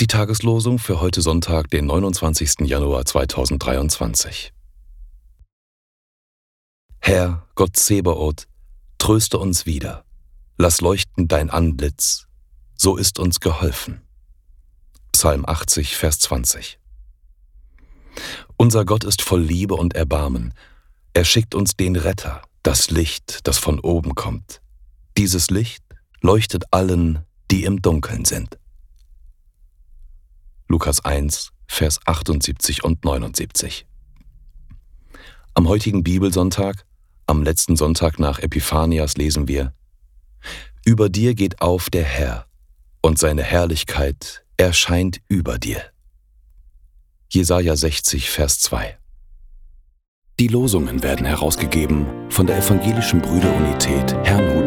Die Tageslosung für heute Sonntag, den 29. Januar 2023. Herr, Gott Zebaoth, tröste uns wieder, lass leuchten dein Antlitz, so ist uns geholfen. Psalm 80, Vers 20. Unser Gott ist voll Liebe und Erbarmen. Er schickt uns den Retter, das Licht, das von oben kommt. Dieses Licht leuchtet allen, die im Dunkeln sind. Lukas 1, Vers 78 und 79. Am heutigen Bibelsonntag, am letzten Sonntag nach Epiphanias, lesen wir: Über dir geht auf der Herr, und seine Herrlichkeit erscheint über dir. Jesaja 60, Vers 2. Die Losungen werden herausgegeben von der Evangelischen Brüderunität Herrn